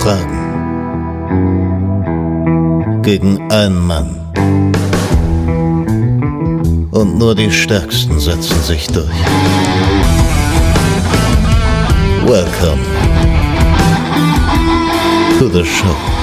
Fragen gegen einen Mann. Und nur die Stärksten setzen sich durch. Welcome to the show.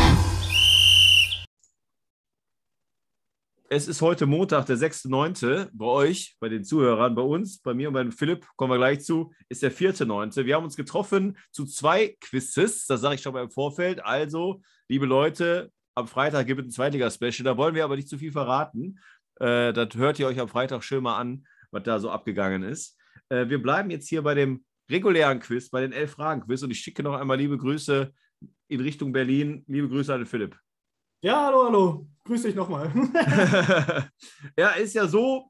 Es ist heute Montag, der 6.9. Bei euch, bei den Zuhörern, bei uns, bei mir und bei Philipp, kommen wir gleich zu, ist der 4.9. Wir haben uns getroffen zu zwei Quizzes, das sage ich schon mal im Vorfeld. Also, liebe Leute, am Freitag gibt es ein Zweitliga-Special, da wollen wir aber nicht zu viel verraten. Äh, das hört ihr euch am Freitag schön mal an, was da so abgegangen ist. Äh, wir bleiben jetzt hier bei dem regulären Quiz, bei den elf Fragen-Quiz und ich schicke noch einmal liebe Grüße in Richtung Berlin. Liebe Grüße an den Philipp. Ja, hallo, hallo. Grüß dich nochmal. ja, ist ja so,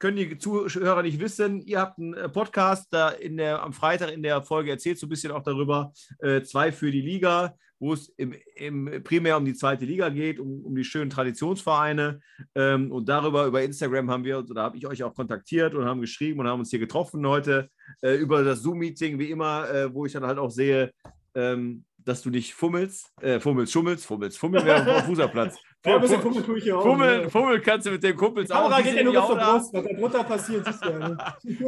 können die Zuhörer nicht wissen, ihr habt einen äh, Podcast, da in der, am Freitag in der Folge erzählt so ein bisschen auch darüber, äh, zwei für die Liga, wo es im, im, primär um die zweite Liga geht, um, um die schönen Traditionsvereine. Ähm, und darüber, über Instagram haben wir, oder habe ich euch auch kontaktiert und haben geschrieben und haben uns hier getroffen heute äh, über das Zoom-Meeting, wie immer, äh, wo ich dann halt auch sehe, ähm, dass du nicht fummelst, äh, fummelst, schummelst, fummelst, fummeln wäre auf dem Fußballplatz. Ja, ein bisschen Fummel tue ich hier auch. Fummel, ne? Fummel kannst du mit den Kumpels die Kamera auch. geht ja nur bis zur Brust, was da drunter passiert, ist ja. Ne?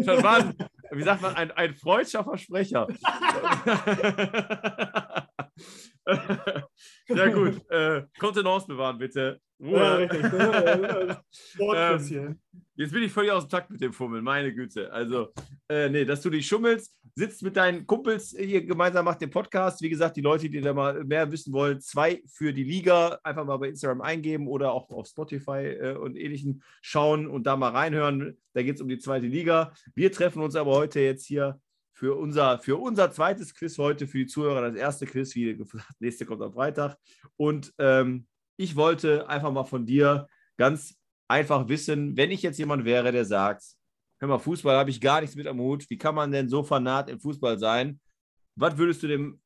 Das war, ein, wie sagt man, ein, ein freudscher Versprecher. ja gut, äh, Kontenance bewahren bitte. Ruhe. Ja, richtig. ähm, jetzt bin ich völlig aus dem Takt mit dem Fummeln, meine Güte. Also, äh, nee, dass du dich schummelst, sitzt mit deinen Kumpels hier gemeinsam, macht den Podcast. Wie gesagt, die Leute, die da mal mehr wissen wollen, zwei für die Liga, einfach mal bei Instagram eingeben oder auch auf Spotify äh, und ähnlichen schauen und da mal reinhören. Da geht es um die zweite Liga. Wir treffen uns aber heute jetzt hier für unser, für unser zweites Quiz heute, für die Zuhörer das erste Quiz, wie gesagt, nächste kommt am Freitag. Und ähm, ich wollte einfach mal von dir ganz einfach wissen, wenn ich jetzt jemand wäre, der sagt, hör mal, Fußball habe ich gar nichts mit am Hut, wie kann man denn so fanat im Fußball sein? Was würdest du dem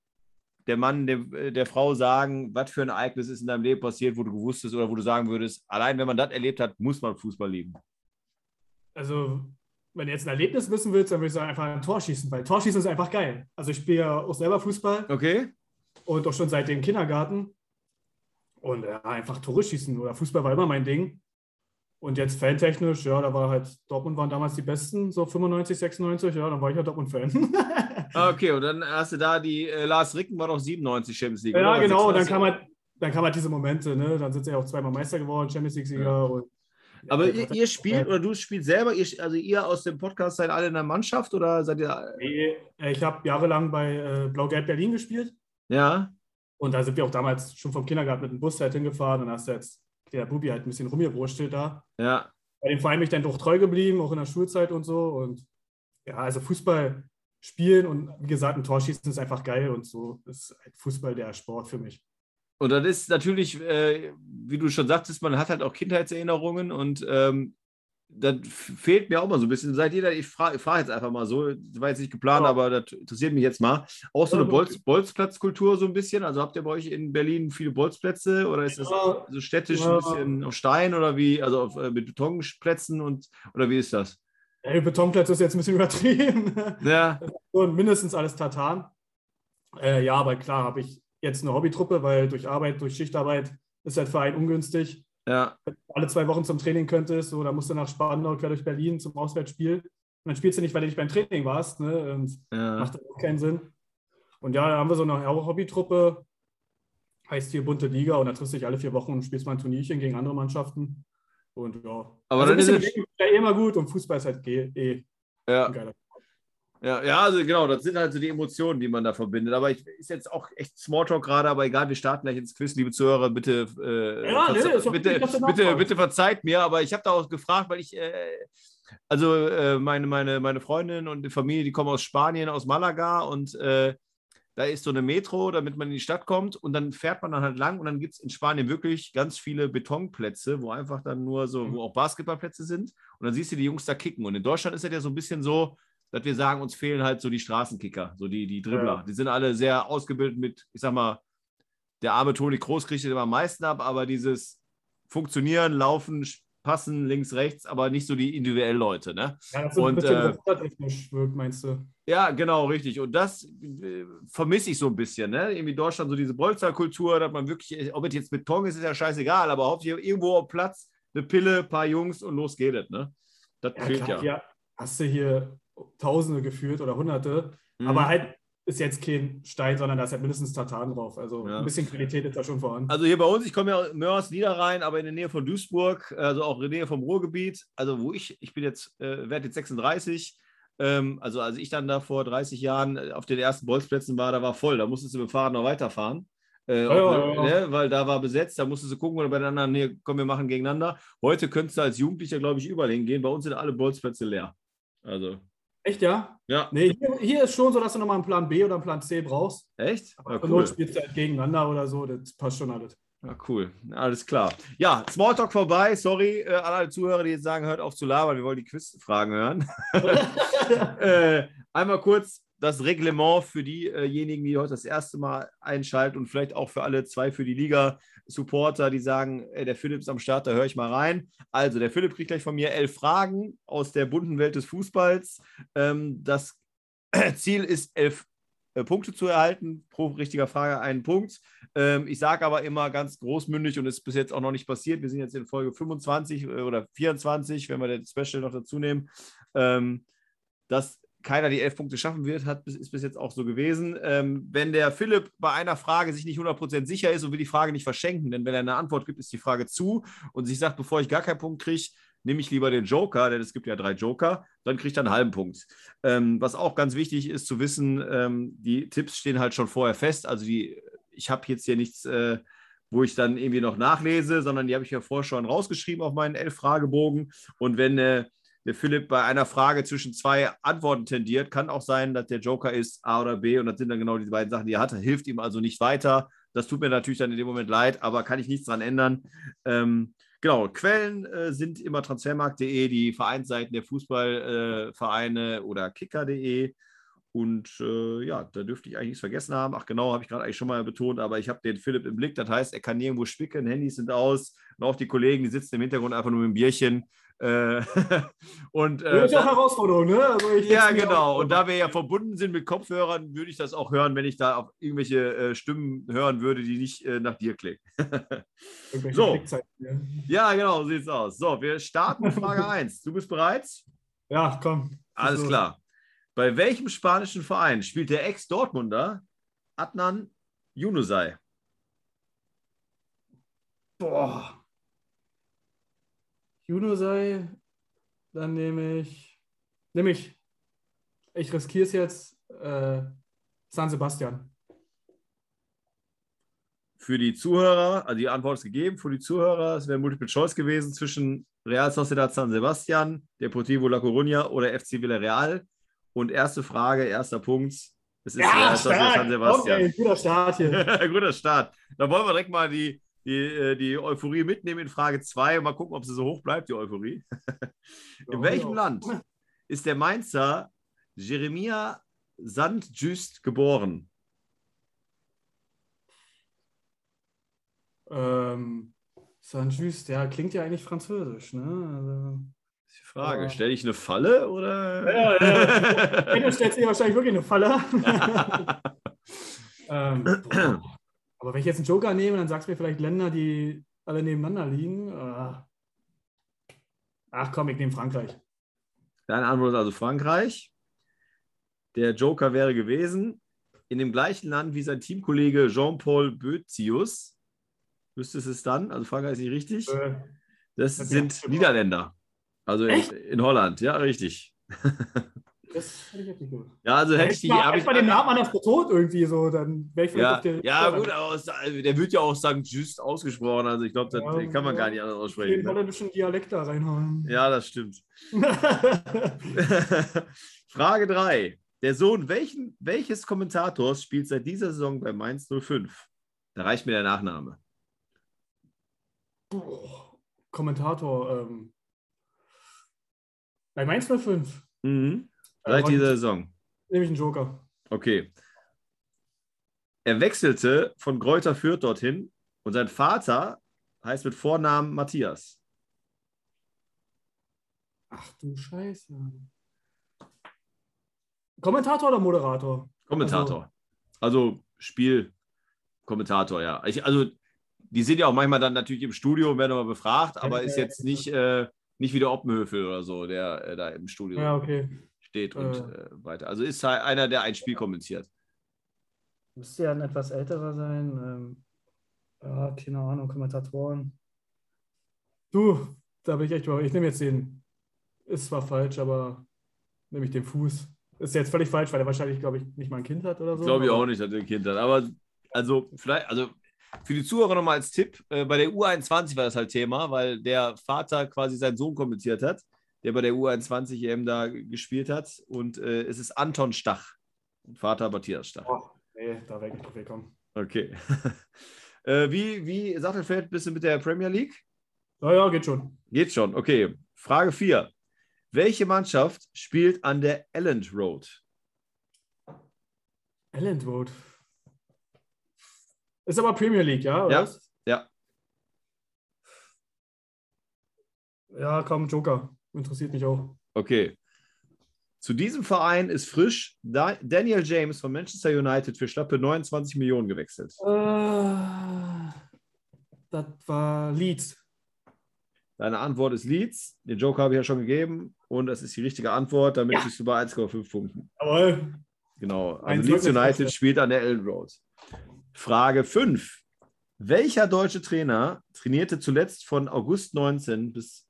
der Mann, der, der Frau sagen, was für ein Ereignis ist in deinem Leben passiert, wo du gewusst hast oder wo du sagen würdest, allein wenn man das erlebt hat, muss man Fußball lieben? Also, wenn du jetzt ein Erlebnis wissen willst, dann würde ich sagen, einfach ein Tor schießen, weil Torschießen ist einfach geil. Also, ich spiele ja auch selber Fußball. Okay. Und auch schon seit dem Kindergarten. Und ja, einfach Tore schießen oder Fußball war immer mein Ding. Und jetzt fantechnisch, ja, da war halt, Dortmund waren damals die Besten, so 95, 96, ja, dann war ich ja Dortmund-Fan. Ah, okay, und dann hast du da die, äh, Lars Ricken war doch 97 Champions League. Ja, oder? genau, und dann kam halt, dann kam halt diese Momente, ne? Dann sind sie ja auch zweimal Meister geworden, Champions League-Sieger. Ja. Und, Aber ja, ihr, ihr spielt oder du spielst selber, ihr, also ihr aus dem Podcast seid alle in der Mannschaft oder seid ihr. Nee, ich habe jahrelang bei äh, Blau-Gelb Berlin gespielt. Ja. Und da sind wir auch damals schon vom Kindergarten mit dem Bus halt hingefahren und hast jetzt der Bubi halt ein bisschen rumgewurschtelt da. Ja. Bei dem Verein bin ich dann doch treu geblieben, auch in der Schulzeit und so. Und ja, also Fußball spielen und wie gesagt, ein Tor schießen ist einfach geil und so ist halt Fußball der Sport für mich. Und das ist natürlich, äh, wie du schon sagtest, man hat halt auch Kindheitserinnerungen und ähm, das fehlt mir auch mal so ein bisschen. Seid ihr da, ich frage frag jetzt einfach mal so, das war jetzt nicht geplant, ja. aber das interessiert mich jetzt mal. Auch so eine Bolz, Bolzplatzkultur so ein bisschen? Also habt ihr bei euch in Berlin viele Bolzplätze oder ist das ja. so städtisch ja. ein bisschen auf Stein oder wie, also auf, äh, mit Betonplätzen und oder wie ist das? Ja, Betonplätze ist jetzt ein bisschen übertrieben. Ja. Und mindestens alles Tartan. Äh, ja, aber klar habe ich jetzt eine Hobbytruppe, weil durch Arbeit, durch Schichtarbeit ist der Verein ungünstig. Ja. Alle zwei Wochen zum Training könntest, da musst du nach Spandau, quer durch Berlin zum Auswärtsspiel. Und dann spielst du nicht, weil du nicht beim Training warst. Ne? Und ja. Macht auch keinen Sinn. Und ja, da haben wir so eine Hobbytruppe, heißt hier Bunte Liga, und da triffst du dich alle vier Wochen und spielst mal ein Turnierchen gegen andere Mannschaften. Und ja. Aber also dann ist es ja immer gut und Fußball ist halt eh ja. ein geiler ja, ja, also genau, das sind halt so die Emotionen, die man da verbindet. Aber ich ist jetzt auch echt Smalltalk gerade, aber egal, wir starten gleich ins Quiz, liebe Zuhörer, bitte, äh, ja, nee, bitte, bitte, bitte, bitte, verzeiht mir, aber ich habe da auch gefragt, weil ich, äh, also äh, meine, meine, meine Freundin und die Familie, die kommen aus Spanien, aus Malaga und äh, da ist so eine Metro, damit man in die Stadt kommt und dann fährt man dann halt lang und dann gibt es in Spanien wirklich ganz viele Betonplätze, wo einfach dann nur so, wo auch Basketballplätze sind und dann siehst du die Jungs da kicken und in Deutschland ist das ja so ein bisschen so, dass wir sagen, uns fehlen halt so die Straßenkicker, so die, die Dribbler. Ja. Die sind alle sehr ausgebildet mit, ich sag mal, der arme Toni Kroos kriegt immer am meisten ab, aber dieses Funktionieren, Laufen, passen, links, rechts, aber nicht so die individuellen Leute. Ne? Ja, das ist Und, ein bisschen äh, wirkt, meinst du? Ja, genau, richtig. Und das äh, vermisse ich so ein bisschen. Ne? Irgendwie in Deutschland so diese Bolzerkultur, dass man wirklich, ob es jetzt Beton ist, ist ja scheißegal, aber hauptsächlich irgendwo auf Platz, eine Pille, ein paar Jungs und los geht es. Ne? Das Ja, fehlt klar, ja. ja. Hast du hier Tausende geführt oder Hunderte, Mhm. aber halt ist jetzt kein Stein, sondern da ist halt mindestens Tartan drauf. Also Ja. ein bisschen Qualität ist da schon vorhanden. Also hier bei uns, ich komme ja Mörs Niederrhein, aber in der Nähe von Duisburg, also auch in der Nähe vom Ruhrgebiet. Also wo ich, ich bin jetzt, äh, werde jetzt 36. Ähm, also als ich dann da vor 30 Jahren äh, auf den ersten Bolzplätzen war, da war voll. Da musstest du mit dem Fahrrad noch weiterfahren. Äh, Ja, ja, ja. Ne, weil da war besetzt, da musstest du gucken oder bei den anderen, nee, komm, wir machen gegeneinander. Heute könntest du als Jugendlicher, glaube ich, überall hingehen. Bei uns sind alle Bolzplätze leer. Also, Echt, ja? ja. Nee, hier, hier ist schon so, dass du nochmal einen Plan B oder einen Plan C brauchst. Echt? Aber Ja, cool. spielst du halt gegeneinander oder so, das passt schon alles. Ja, cool. Alles klar. Ja, Smalltalk vorbei. Sorry äh, alle Zuhörer, die jetzt sagen, hört auf zu labern. Wir wollen die Quizfragen hören. äh, einmal kurz das Reglement für diejenigen, die heute das erste Mal einschalten und vielleicht auch für alle zwei für die Liga-Supporter, die sagen, der Philipp ist am Start, da höre ich mal rein. Also, der Philipp kriegt gleich von mir elf Fragen aus der bunten Welt des Fußballs. Ähm, das Ziel ist, elf äh, Punkte zu erhalten. Pro richtiger Frage einen Punkt. Ähm, ich sage aber immer ganz großmündig und ist bis jetzt auch noch nicht passiert. Wir sind jetzt in Folge 25 äh, oder 24, wenn wir den Special noch dazu nehmen, ähm, dass keiner die elf Punkte schaffen wird, hat, ist bis jetzt auch so gewesen. Ähm, wenn der Philipp bei einer Frage sich nicht 100% sicher ist und will die Frage nicht verschenken, denn wenn er eine Antwort gibt, ist die Frage zu und sich sagt, bevor ich gar keinen Punkt kriege, nehme ich lieber den Joker, denn es gibt ja drei Joker, dann kriegt er einen halben Punkt. Ähm, was auch ganz wichtig ist zu wissen, ähm, die Tipps stehen halt schon vorher fest. Also die, ich habe jetzt hier nichts, äh, wo ich dann irgendwie noch nachlese, sondern die habe ich ja vorher schon rausgeschrieben auf meinen elf Fragebogen. Und wenn äh, der Philipp bei einer Frage zwischen zwei Antworten tendiert, kann auch sein, dass der Joker ist A oder B und das sind dann genau diese beiden Sachen, die er hat. Hilft ihm also nicht weiter. Das tut mir natürlich dann in dem Moment leid, aber kann ich nichts dran ändern. Ähm, Genau, Quellen äh, sind immer transfermarkt.de, die Vereinsseiten der Fußballvereine äh, oder kicker.de. Und äh, ja, da dürfte ich eigentlich nichts vergessen haben. Ach genau, habe ich gerade eigentlich schon mal betont, aber ich habe den Philipp im Blick. Das heißt, er kann nirgendwo spicken, Handys sind aus. Und auch die Kollegen, die sitzen im Hintergrund einfach nur mit dem Bierchen. Äh, und äh, Das ist ja auch Herausforderung, ne? Also ja, genau. Und da wir ja verbunden sind mit Kopfhörern, würde ich das auch hören, wenn ich da auf irgendwelche äh, Stimmen hören würde, die nicht äh, nach dir klingen. Irgendwelche So. Ja. Genau, so sieht's aus. So, wir starten mit Frage 1. Du bist bereit? Ja, komm. Alles So. klar. Bei welchem spanischen Verein spielt der Ex-Dortmunder Adnan Junusai? Boah. Juno sei, dann nehme ich, nehme ich, ich riskiere es jetzt, äh, San Sebastian. Für die Zuhörer, also die Antwort ist gegeben, für die Zuhörer, es wäre Multiple Choice gewesen zwischen Real Sociedad San Sebastian, Deportivo La Coruña oder FC Villarreal. Und erste Frage, erster Punkt, es ist Real Sociedad San Sebastian. Okay, guter Start hier. Guter Start. Dann wollen wir direkt mal die, die, äh, die Euphorie mitnehmen in Frage 2 und mal gucken, ob sie so hoch bleibt, die Euphorie. in welchem Land ist der Mainzer Jeremia Sandjust geboren? Ähm, Saint-Just, ja, klingt ja eigentlich französisch, ne? Also, ist die Frage. Ja. Stelle ich eine Falle oder? Ja, ja. Ende stellt sich wahrscheinlich wirklich eine Falle. ähm. Aber wenn ich jetzt einen Joker nehme, dann sagst du mir vielleicht Länder, die alle nebeneinander liegen. Ah. Ach komm, ich nehme Frankreich. Deine Antwort ist also Frankreich. Der Joker wäre gewesen, in dem gleichen Land wie sein Teamkollege Jean-Paul Boetius. Wüsstest es dann? Also Frankreich ist nicht richtig. Äh, Das das sind Niederländer. Also in, in Holland, ja, richtig. das hätte ich jetzt nicht gewusst. Ja, also hätte ich die. hätte ich, mal den Namen anders betont irgendwie so, dann wäre ich vielleicht ja, auf der ja, gut, aber der wird ja auch St. Just ausgesprochen. Also ich glaube, das Ja, kann man ja. gar nicht anders den aussprechen. Ne? holländischen Dialekt da reinhauen. Ja, das stimmt. Frage 3. Der Sohn welchen, welches Kommentators spielt seit dieser Saison bei Mainz 05? Da reicht mir der Nachname. Boah, Kommentator. Ähm, bei Mainz 05 Mhm. Äh, Seit heute- dieser Saison. nehme ich einen Joker. Okay. Er wechselte von Greuther Fürth dorthin und sein Vater heißt mit Vornamen Matthias. Ach du Scheiße. Kommentator oder Moderator? Kommentator. Also, also Spielkommentator, ja. Ich, also, die sind ja auch manchmal dann natürlich im Studio und werden mal befragt, aber ist jetzt nicht, äh, nicht wie der Oppenhöfel oder so, der äh, da im Studio ja, okay. Steht und äh, weiter. Also ist halt einer, der ein Spiel kommentiert. Müsste ja ein etwas älterer sein. Ähm, ja, keine Ahnung, Kommentatoren. Du, da bin ich echt Ich nehme jetzt den. Ist zwar falsch, aber nehme ich den Fuß. Ist jetzt völlig falsch, weil er wahrscheinlich, glaube ich, nicht mal ein Kind hat oder so. Glaube ich auch nicht, dass er ein Kind hat. Aber also, vielleicht, also für die Zuhörer nochmal als Tipp: äh, Bei der U21 war das halt Thema, weil der Vater quasi seinen Sohn kommentiert hat, der bei der U21 EM da gespielt hat. Und äh, es ist Anton Stach. Vater Matthias Stach. Oh, nee, da wäre ich willkommen. Okay. äh, wie, wie Sattelfeld bist du mit der Premier League? Ja, ja, geht schon. Geht schon, okay. Frage 4. Welche Mannschaft spielt an der Elland Road? Elland Road. Ist aber Premier League, ja? Oder? Ja. Ja. Ja, komm, Joker. Interessiert mich auch. Okay. Zu diesem Verein ist frisch Daniel James von Manchester United für schlappe 29 Millionen gewechselt. Äh, das war Leeds. Deine Antwort ist Leeds. Den Joker habe ich ja schon gegeben und das ist die richtige Antwort. Damit ja. bist du bei 1,5 Punkten. Jawohl. Genau. Also Leeds United spielt an der Ellen Road. Frage 5. Welcher deutsche Trainer trainierte zuletzt von August 19 bis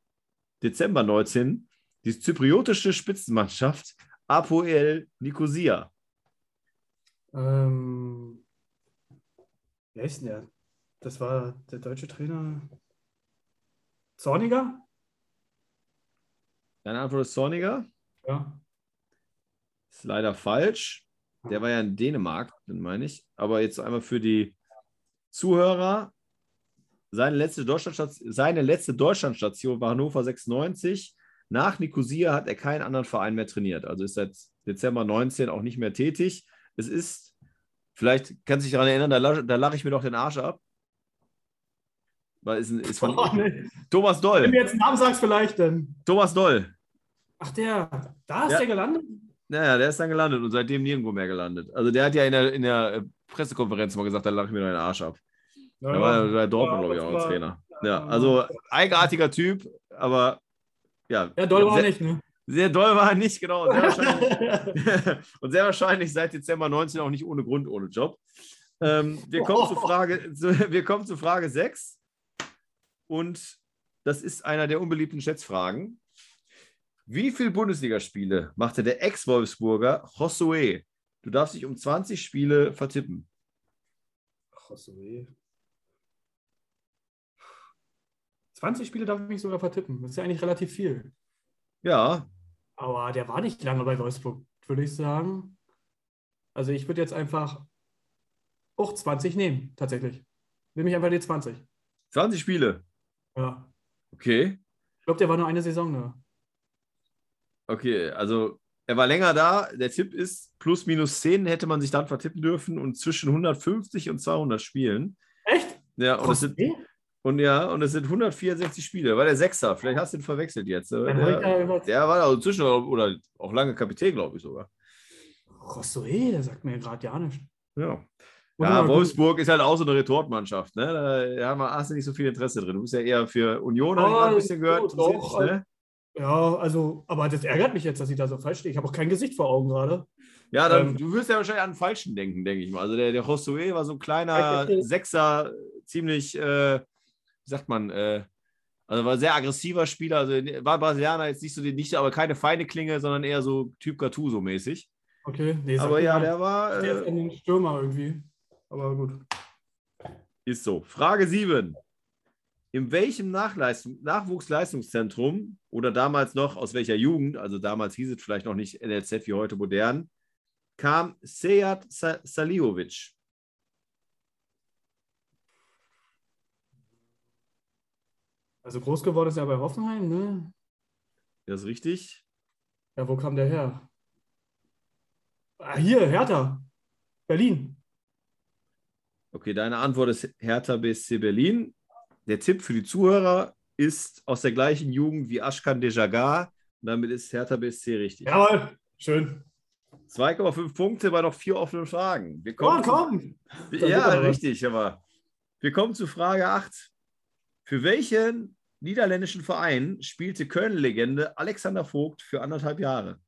Dezember 19 die zypriotische Spitzenmannschaft Apoel Nicosia? Ähm, wer ist denn der? Das war der deutsche Trainer. Zorniger? Deine Antwort ist Zorniger? Ja. Ist leider falsch. Der war ja in Dänemark, dann meine ich. Aber jetzt einmal für die Zuhörer. Seine letzte Deutschlandstation, seine letzte Deutschlandstation war Hannover 96. Nach Nicosia hat er keinen anderen Verein mehr trainiert. Also ist seit Dezember 19 auch nicht mehr tätig. Es ist, vielleicht kannst du dich daran erinnern, da lache, da lache ich mir doch den Arsch ab. Weil ist, ist von oh, nee. Thomas Doll. Wenn du jetzt einen Namen sagst, vielleicht dann. Thomas Doll. Ach, der, da ist ja. der gelandet? Naja, der ist dann gelandet und seitdem nirgendwo mehr gelandet. Also der hat ja in der, in der äh, Pressekonferenz mal gesagt, da lache ich mir noch den Arsch ab. Ja, da war bei Dortmund, ja, glaube ich, auch ein Trainer. Ja, also eigenartiger Typ, aber ja. Ja, doll war sehr, nicht, ne? Sehr doll war er nicht, genau. Sehr und sehr wahrscheinlich seit Dezember 19 auch nicht ohne Grund ohne Job. Ähm, wir, kommen oh. zu Frage, wir kommen zu Frage 6. Und das ist einer der unbeliebten Schätzfragen. Wie viele Bundesligaspiele machte der Ex-Wolfsburger Josué? Du darfst dich um 20 Spiele vertippen. Josué. 20 Spiele darf ich mich sogar vertippen. Das ist ja eigentlich relativ viel. Ja. Aber der war nicht lange bei Wolfsburg, würde ich sagen. Also ich würde jetzt einfach auch 20 nehmen, tatsächlich. Nehme ich einfach die 20. 20 Spiele? Ja. Okay. Ich glaube, der war nur eine Saison da. Okay, also er war länger da. Der Tipp ist, plus minus 10 hätte man sich dann vertippen dürfen und zwischen 150 und 200 Spielen. Echt? Ja, und es, sind, und ja, und es sind 164 Spiele. War der Sechser? Vielleicht hast du ihn verwechselt jetzt. Der, der war also zwischen oder auch lange Kapitän, glaube ich sogar. Rossoe, der sagt mir gerade ja nicht. Ja. Ja, Wolfsburg ist halt auch so eine Retortmannschaft. Ne? Da ja, hast du nicht so viel Interesse drin. Du bist ja eher für Union, habe ich mal ein bisschen gehört. Doch, ne? Ja, also, aber das ärgert mich jetzt, dass ich da so falsch stehe. Ich habe auch kein Gesicht vor Augen gerade. Ja, dann, ähm, du wirst ja wahrscheinlich an den Falschen denken, denke ich mal. Also der, der Josué war so ein kleiner Sechser, ziemlich, äh, wie sagt man, äh, also war ein sehr aggressiver Spieler. Also war Brasilianer jetzt nicht so, nicht, aber keine feine Klinge, sondern eher so Typ Gattuso mäßig. Okay, nee, aber ja, der war. Der ist ein Stürmer irgendwie. Aber gut. Ist so. Frage 7. In welchem Nachwuchsleistungszentrum oder damals noch aus welcher Jugend, also damals hieß es vielleicht noch nicht NLZ wie heute modern, kam Sejad Saliovic? Also groß geworden ist er bei Hoffenheim, ne? Das ist richtig. Ja, wo kam der her? Ah, hier, Hertha. Berlin. Okay, deine Antwort ist Hertha BSC Berlin. Der Tipp für die Zuhörer ist aus der gleichen Jugend wie Ashkan Dejagar Damit ist Hertha BSC richtig. Jawohl, schön. 2,5 Punkte bei noch vier offenen Fragen. Wir Oh, kommen komm. Zu, ja, richtig, aber wir kommen zu Frage 8. Für welchen niederländischen Verein spielte Köln-Legende Alexander Vogt für anderthalb Jahre?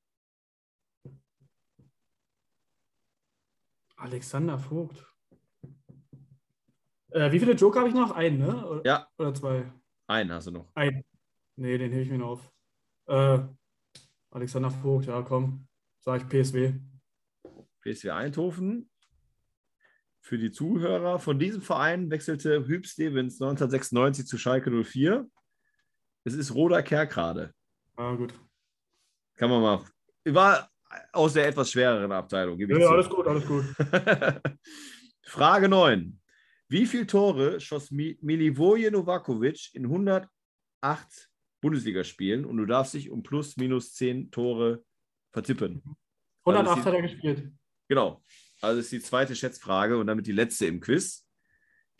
Alexander Vogt. Äh, wie viele Joker habe ich noch? Einen, ne? Oder, Ja. oder zwei? Einen hast du noch. Ein. Nee, den hebe ich mir noch auf. Äh, Alexander Vogt, ja, komm. Sag ich PSW. PSV Eindhoven. Für die Zuhörer, von diesem Verein wechselte Hüb Stevens 1996 zu Schalke 04. Es ist Roda Kerkrade. Ah, gut. Kann man mal. War aus der etwas schwereren Abteilung. gebe Ja, ich ja, alles gut, alles gut. Frage 9. Wie viele Tore schoss Mi- Milivoje Novakovic in 108 Bundesligaspielen? Und du darfst dich um plus minus 10 Tore vertippen. 108 Also hat er gespielt. Genau. Also ist die zweite Schätzfrage und damit die letzte im Quiz.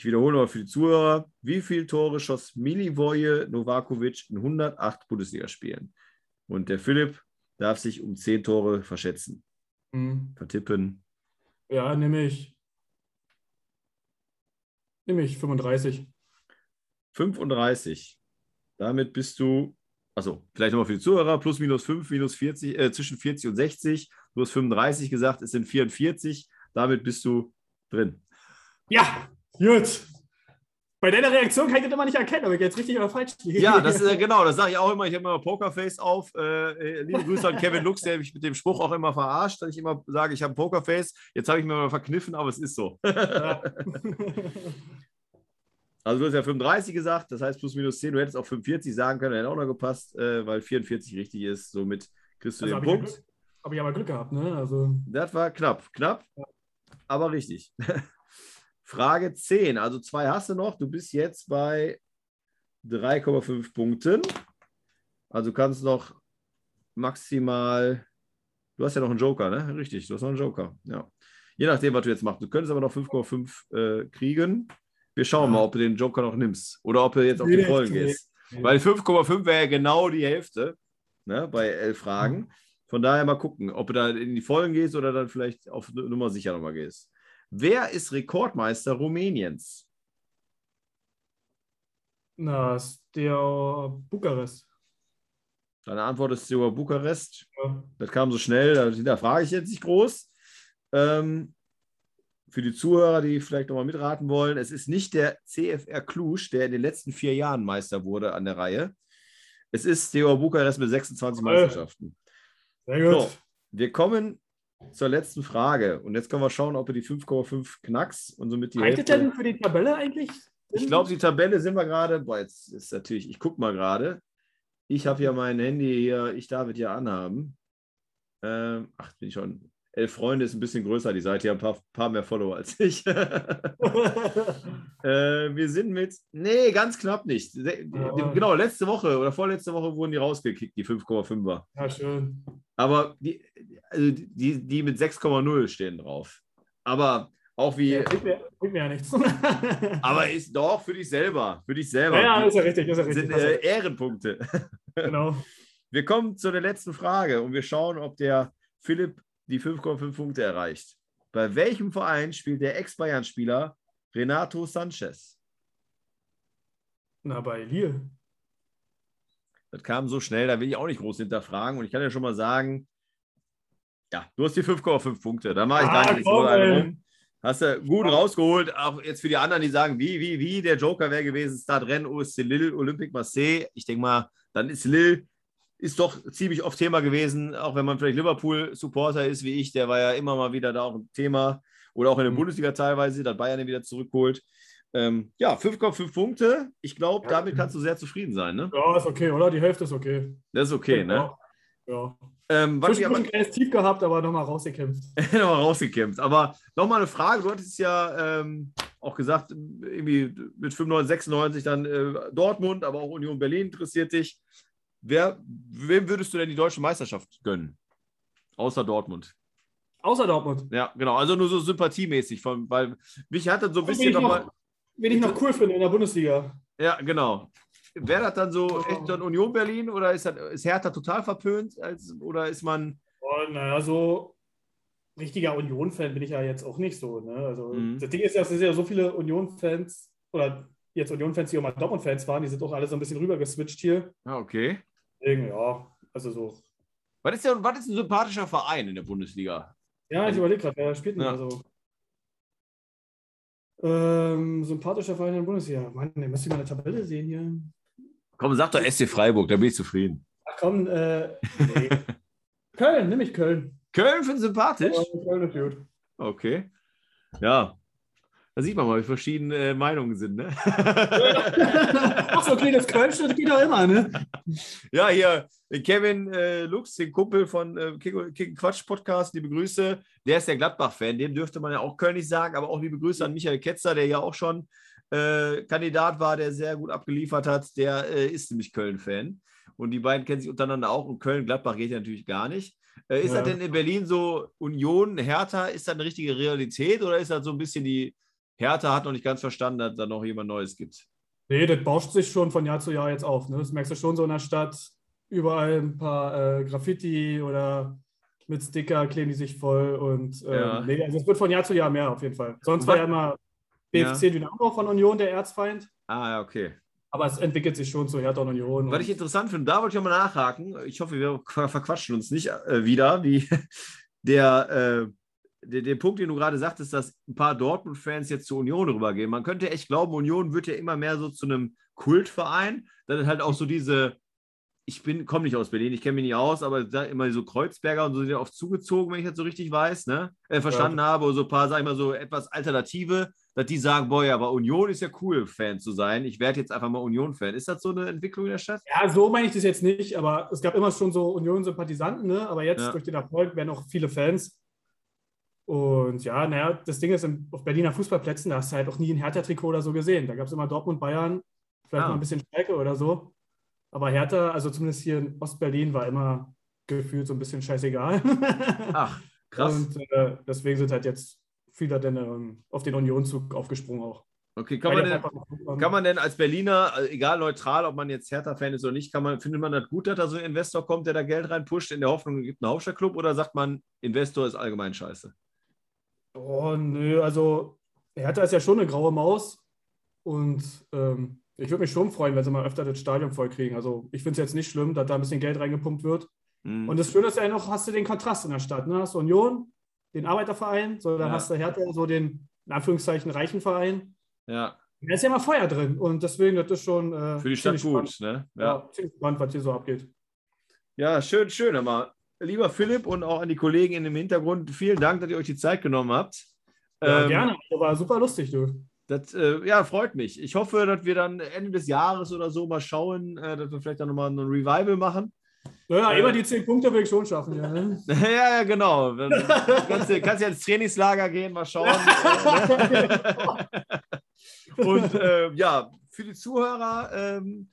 Ich wiederhole mal für die Zuhörer. Wie viele Tore schoss Milivoje Novakovic in 108 Bundesligaspielen? Und der Philipp darf sich um 10 Tore verschätzen. Hm. Vertippen. Ja, nehme ich. Nehme ich 35. 35. Damit bist du, also vielleicht nochmal für die Zuhörer, plus minus 5, minus 40, äh, zwischen 40 und 60. Du hast 35 gesagt, es sind 44. Damit bist du drin. Ja, gut. Bei deiner Reaktion kann ich das immer nicht erkennen, ob ich jetzt richtig oder falsch liege. Ja, das ist äh, genau, das sage ich auch immer. Ich habe immer Pokerface auf. Äh, äh, liebe Grüße an Kevin Lux, der mich mit dem Spruch auch immer verarscht, dass ich immer sage, ich habe Pokerface. Jetzt habe ich mir mal verkniffen, aber es ist so. Ja. Also du hast ja 35 gesagt, das heißt plus minus 10. Du hättest auch 45 sagen können, hätte auch noch gepasst, äh, weil 44 richtig ist. Somit kriegst du Also den habe ich, ja Punkt. Glück- hab ich aber Glück gehabt, ne? Also, Das war knapp, knapp, aber richtig. Frage 10. Also zwei hast du noch. Du bist jetzt bei 3,5 Punkten. Also du kannst noch maximal. Du hast ja noch einen Joker, ne? Richtig, du hast noch einen Joker. Ja. Je nachdem, was du jetzt machst. Du könntest aber noch 5,5 äh, kriegen. Wir schauen mal, ob du den Joker noch nimmst oder ob du jetzt auf die nee. gehst. Weil 5,5 wäre ja genau die Hälfte ne, bei elf Fragen. Von daher mal gucken, ob du da in die Vollen gehst oder dann vielleicht auf Nummer sicher nochmal gehst. Wer ist Rekordmeister Rumäniens? na, ist der Bukarest. Deine Antwort ist über Bukarest. Ja. Das kam so schnell, da, frage ich jetzt nicht groß. Ähm, für die Zuhörer, die vielleicht nochmal mitraten wollen, es ist nicht der CFR Cluj, der in den letzten vier Jahren Meister wurde an der Reihe. Es ist Steaua Bukarest mit 26 Jawohl. Meisterschaften. Sehr gut. So, wir kommen zur letzten Frage. Und jetzt können wir schauen, ob wir die 5,5 knacks und somit die Hälfte. denn für die Tabelle eigentlich? Ich glaube, die Tabelle sind wir gerade. Boah, jetzt ist natürlich, ich gucke mal gerade. Ich habe ja mein Handy hier, ich darf es ja anhaben. Ähm, ach, bin ich schon. Elf Freunde ist ein bisschen größer, die Seite, die haben ein paar, paar mehr Follower als ich. äh, wir sind mit, nee, ganz knapp nicht. Ja. Genau, letzte Woche oder vorletzte Woche wurden die rausgekickt, die 5,5er. ja, schön. Aber die, also die, die mit 6,0 stehen drauf. Aber auch wie, Ja, bringt, mir, bringt mir ja nichts. aber ist doch für dich selber, für dich selber. ja, ja, ist ja richtig, ist ja richtig. sind äh. Ehrenpunkte. genau. Wir kommen zu der letzten Frage und wir schauen, ob der Philipp die 5,5 Punkte erreicht. Bei welchem Verein spielt der Ex-Bayern-Spieler Renato Sanchez? Na, bei Lille. Das kam so schnell, da will ich auch nicht groß hinterfragen. Und ich kann ja schon mal sagen, ja, du hast die 5,5 Punkte. Da mache ich gar Ah, nicht komm, so. Hast du gut rausgeholt. Auch jetzt für die anderen, die sagen, wie, wie, wie, der Joker wäre gewesen, Stadren, OSC Lille, Olympique Marseille. Ich denke mal, dann ist Lille, ist doch ziemlich oft Thema gewesen, auch wenn man vielleicht Liverpool-Supporter ist, wie ich, der war ja immer mal wieder da auch ein Thema. Oder auch in der Mhm. Bundesliga teilweise, dass Bayern wieder zurückholt. Ähm, ja, 5,5 Punkte. Ich glaube, Ja. damit kannst du sehr zufrieden sein. Ne? Ja, ist okay, oder? Die Hälfte ist okay. Das ist okay, ne? Ja. Ähm, was ich aber ein kleines Tief gehabt, aber nochmal rausgekämpft. nochmal rausgekämpft. Aber nochmal eine Frage. Du hattest ja ähm, auch gesagt, irgendwie mit 95, 96 dann äh, Dortmund, aber auch Union Berlin interessiert dich. Wer, wem würdest du denn die deutsche Meisterschaft gönnen? Außer Dortmund. Außer Dortmund. Ja, genau. Also nur so sympathiemäßig, von, weil mich hat das so ein bisschen nochmal. noch, wen ich noch cool finde in der Bundesliga. Ja, genau. Wäre das dann so echt ein Union Berlin oder ist, das, ist Hertha total verpönt? Als, oder ist man. Oh, naja, so richtiger Union-Fan bin ich ja jetzt auch nicht so. Ne? Also, mhm. Das Ding ist ja, es sind ja so viele Union-Fans oder jetzt Union-Fans, die auch mal Dortmund-Fans waren, die sind auch alle so ein bisschen rüber geswitcht hier. Ah, okay. Deswegen, ja, also so. Was ist, denn, was ist ein sympathischer Verein in der Bundesliga? Ja, ich überlege gerade, wer spielt denn ja. also? Ähm, sympathischer Verein in der Bundesliga. Mann, den müsste ich mal eine Tabelle sehen hier. Komm, sag doch SC Freiburg, da bin ich zufrieden. Ach komm, äh, nee. Köln, nehme ich Köln. Köln finde ich sympathisch? Köln ist gut. Okay. Ja, da sieht man mal, wie verschiedene äh, Meinungen sind, ne? Ach so, okay, das das geht doch immer, ne? Ja, hier, Kevin äh, Lux, den Kumpel von äh, Kick Quatsch Podcast, liebe Grüße. Der ist der Gladbach-Fan, dem dürfte man ja auch Köln nicht sagen, aber auch liebe Grüße an Michael Ketzer, der ja auch schon äh, Kandidat war, der sehr gut abgeliefert hat. Der äh, ist nämlich Köln-Fan. Und die beiden kennen sich untereinander auch. Und Köln-Gladbach geht ja natürlich gar nicht. Äh, ist ja. das denn in Berlin so Union, Hertha, ist das eine richtige Realität oder ist das so ein bisschen die Hertha hat noch nicht ganz verstanden, dass da noch jemand Neues gibt. Nee, das bauscht sich schon von Jahr zu Jahr jetzt auf. Ne? Das merkst du schon so in der Stadt. Überall ein paar äh, Graffiti oder mit Sticker kleben die sich voll. Und ähm, ja. nee, also es wird von Jahr zu Jahr mehr auf jeden Fall. Sonst war ja immer BFC ja. Dynamo von Union der Erzfeind. Ah, ja, okay. Aber es entwickelt sich schon zu Hertha und Union. Was ich interessant finde, da wollte ich mal nachhaken. Ich hoffe, wir verquatschen uns nicht äh, wieder, wie der äh, den, den Punkt, den du gerade sagtest, dass ein paar Dortmund-Fans jetzt zur Union rübergehen. Man könnte echt glauben, Union wird ja immer mehr so zu einem Kultverein. Dann halt auch so diese, ich bin, komme nicht aus Berlin, ich kenne mich nicht aus, aber da immer so Kreuzberger und so sind ja oft zugezogen, wenn ich das so richtig weiß, ne? Äh, verstanden ja. habe, so ein paar, sag ich mal, so etwas Alternative, dass die sagen, boah, ja, aber Union ist ja cool, Fan zu sein. Ich werde jetzt einfach mal Union-Fan. Ist das so eine Entwicklung in der Stadt? Ja, so meine ich das jetzt nicht, aber es gab immer schon so Union-Sympathisanten, ne? Aber jetzt ja. durch den Erfolg werden auch viele Fans. Und ja, naja, das Ding ist, auf Berliner Fußballplätzen, da hast du halt auch nie ein Hertha-Trikot oder so gesehen. Da gab es immer Dortmund, Bayern, vielleicht ah. mal ein bisschen Schalke oder so. Aber Hertha, also zumindest hier in Ostberlin, war immer gefühlt so ein bisschen scheißegal. Ach, krass. Und äh, deswegen sind halt jetzt viele dann ähm, auf den Unionzug aufgesprungen auch. Okay, kann man, denn, kann man denn als Berliner, also egal neutral, ob man jetzt Hertha-Fan ist oder nicht, kann man, findet man das gut, dass da so ein Investor kommt, der da Geld reinpusht, in der Hoffnung, es gibt einen Hauptstadtclub oder sagt man, Investor ist allgemein scheiße? Oh, nö, also Hertha ist ja schon eine graue Maus und ähm, ich würde mich schon freuen, wenn sie mal öfter das Stadion voll kriegen. Also ich finde es jetzt nicht schlimm, dass da ein bisschen Geld reingepumpt wird. Mhm. Und das Schöne ist ja noch, hast du den Kontrast in der Stadt. Ne? Hast du Union, den Arbeiterverein, so dann ja. hast du Hertha, so den, in Anführungszeichen, reichen Verein. Ja. Da ist ja immer Feuer drin und deswegen, das ist schon. Äh, Für die Stadt gut, spannend. ne? Ja. ja, ziemlich spannend, was hier so abgeht. Ja, schön, schön. Aber lieber Philipp und auch an die Kollegen in dem Hintergrund, vielen Dank, dass ihr euch die Zeit genommen habt. Ja, ähm, gerne. War super lustig, du. Das äh, ja, freut mich. Ich hoffe, dass wir dann Ende des Jahres oder so mal schauen, äh, dass wir vielleicht dann nochmal ein Revival machen. Naja, äh, immer die zehn Punkte will ich schon schaffen. Ja, ne? ja, ja, genau. Du kannst, kannst ja ins Trainingslager gehen, mal schauen. und äh, ja, für die Zuhörer, ähm,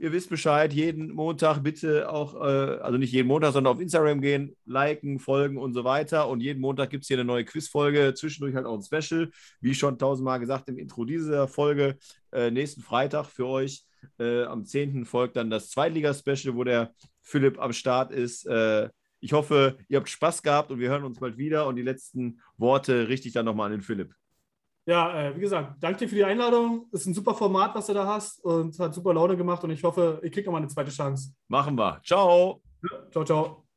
Ihr wisst Bescheid, jeden Montag bitte auch, äh, also nicht jeden Montag, sondern auf Instagram gehen, liken, folgen und so weiter. Und jeden Montag gibt es hier eine neue Quizfolge, zwischendurch halt auch ein Special, wie schon tausendmal gesagt im Intro dieser Folge. Äh, nächsten Freitag für euch. Äh, am 10. folgt dann das Zweitliga-Special, wo der Philipp am Start ist. Äh, ich hoffe, ihr habt Spaß gehabt und wir hören uns bald wieder. Und die letzten Worte richte ich dann nochmal an den Philipp. Ja, äh, wie gesagt, danke dir für die Einladung. Ist ein super Format, was du da hast und hat super Laune gemacht und ich hoffe, ihr kriegt nochmal eine zweite Chance. Machen wir. Ciao. Ciao, ciao.